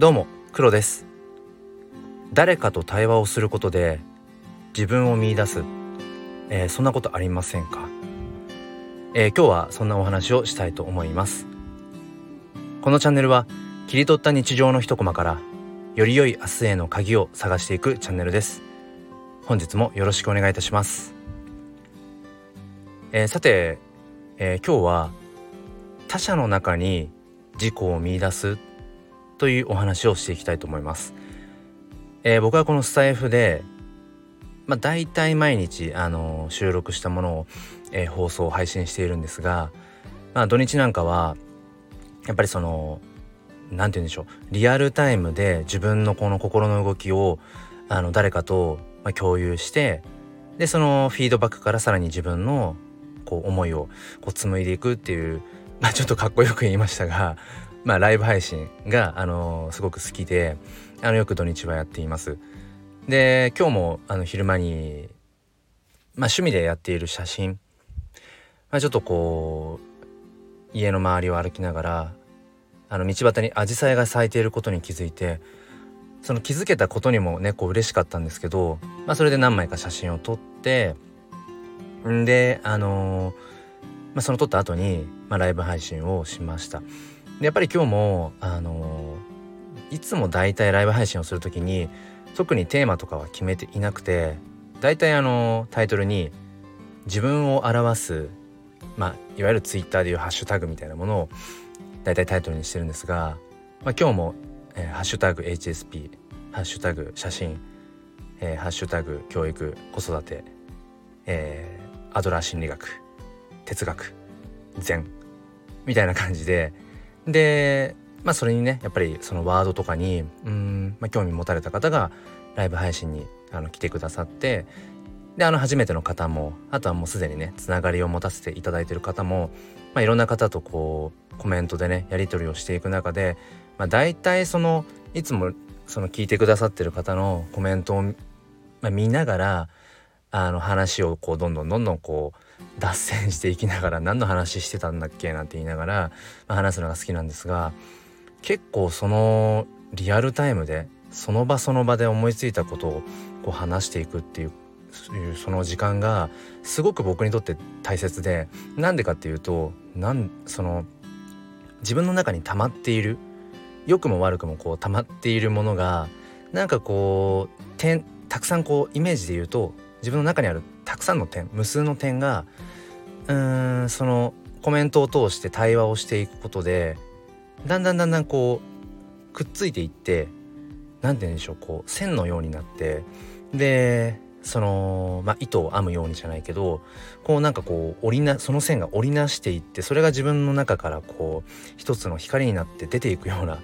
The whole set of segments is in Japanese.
どうも黒です。誰かと対話をすることで自分を見出す、えー、そんなことありませんか、えー、今日はそんなお話をしたいと思います。このチャンネルは切り取った日常の一コマからより良い明日への鍵を探していくチャンネルです。本日もよろしくお願いいたします、えー、さて、え今日は他者の中に自己を見出すというお話をしていきたいと思います。えー、僕はこのスタイフで、まあ、大体毎日、あのー、収録したものを、えー、放送配信しているんですが、まあ、土日なんかはやっぱりその何て言うんでしょうリアルタイムで自分のこの心の動きをあの誰かと、ま、共有してでそのフィードバックからさらに自分のこう思いをこう紡いでいくっていう、まあ、ちょっとかっこよく言いましたがまあ、ライブ配信が、あの、すごく好きであのよく土日はやっています。で今日もあの昼間に、まあ、趣味でやっている写真、まあ、ちょっとこう家の周りを歩きながらあの道端にアジサイが咲いていることに気づいてその気づけたことにもねこう嬉しかったんですけど、まあ、それで何枚か写真を撮ってんであのー、まあ、その撮った後に、まあ、ライブ配信をしました。でやっぱり今日もあのいつも大体ライブ配信をする時に特にテーマとかは決めていなくて大体あのタイトルに自分を表すまあいわゆるツイッターでいうハッシュタグみたいなものを大体タイトルにしてるんですが、まあ、今日も、えー、ハッシュタグ HSP ハッシュタグ写真、えー、ハッシュタグ教育子育て、えー、アドラー心理学哲学禅みたいな感じで。でまあそれにねやっぱりそのワードとかにうん、まあ、興味持たれた方がライブ配信にあの来てくださってであの初めての方もあとはもうすでにねつながりを持たせていただいてる方も、まあ、いろんな方とこうコメントでねやり取りをしていく中で、まあ、大体そのいつもその聞いてくださってる方のコメントを、まあ、見ながらあの話をこうどんどんどんどんこう脱線していきながら何の話してたんだっけなんて言いながら、まあ、話すのが好きなんですが結構そのリアルタイムでその場その場で思いついたことをこう話していくっていうその時間がすごく僕にとって大切でなんでかっていうとなんその自分の中に溜まっている良くも悪くもこう溜まっているものがなんかこうたくさんこうイメージで言うと自分の中にあるたくさんの点無数の点がうーんそのコメントを通して対話をしていくことでだんだんだんだんこうくっついていって何て言うんでしょうこう線のようになってでそのまあ糸を編むようにじゃないけどこうなんかこう織りなその線が織りなしていってそれが自分の中からこう一つの光になって出ていくような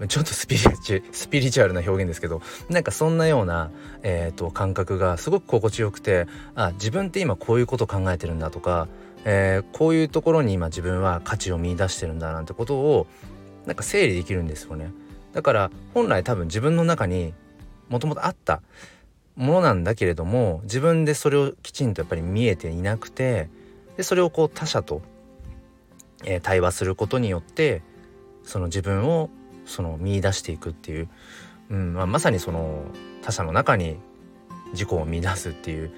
ちょっとスピリチュスピリチュアルな表現ですけどなんかそんなような、えーと、感覚がすごく心地よくてあ自分って今こういうこと考えてるんだとか、えー、こういうところに今自分は価値を見出してるんだなんてことをなんか整理できるんですよね。だから本来多分自分の中にもともとあったものなんだけれども自分でそれをきちんとやっぱり見えていなくてでそれをこう他者と、えー、対話することによってその自分をその見出していくっていう、うんまあ、まさにその他者の中に自己を見出すっていう、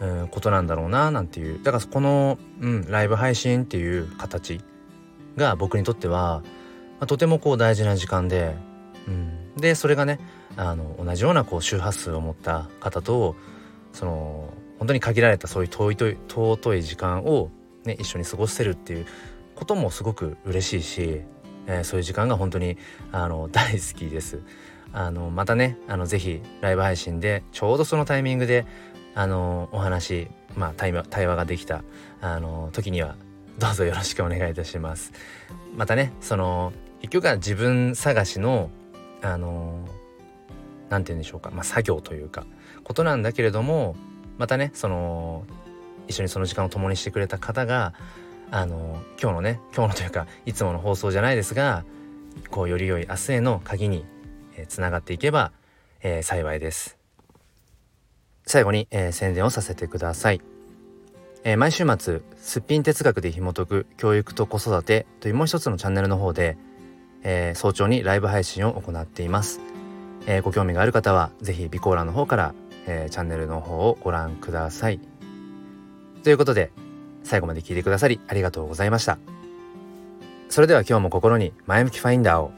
うん、ことなんだろうななんていう。だからこの、うん、ライブ配信っていう形が僕にとっては、まあ、とてもこう大事な時間で、うん、でそれがねあの同じようなこう周波数を持った方とその本当に限られたそういう遠い尊い時間を、ね、一緒に過ごせるっていうこともすごく嬉しいしえー、そういう時間が本当にあの大好きです。あのまたねあのぜひライブ配信でちょうどそのタイミングであのお話、まあ、対話対話ができたあの時にはどうぞよろしくお願いいたします。またねその結局は自分探しのあの何て言うんでしょうか、まあ、作業というかことなんだけれどもまたねその一緒にその時間を共にしてくれた方があの今日のね今日のというかいつもの放送じゃないですがこうより良い明日への鍵につな、がっていけば、えー、幸いです。最後に、えー、宣伝をさせてください、え毎週末すっぴん哲学で紐解く教育と子育てというもう一つのチャンネルの方で、えー、早朝にライブ配信を行っています、えー、ご興味がある方は是非備考欄の方から、えー、チャンネルの方をご覧ください。ということで最後まで聞いてくださりありがとうございました。それでは今日も心に前向きファインダーを。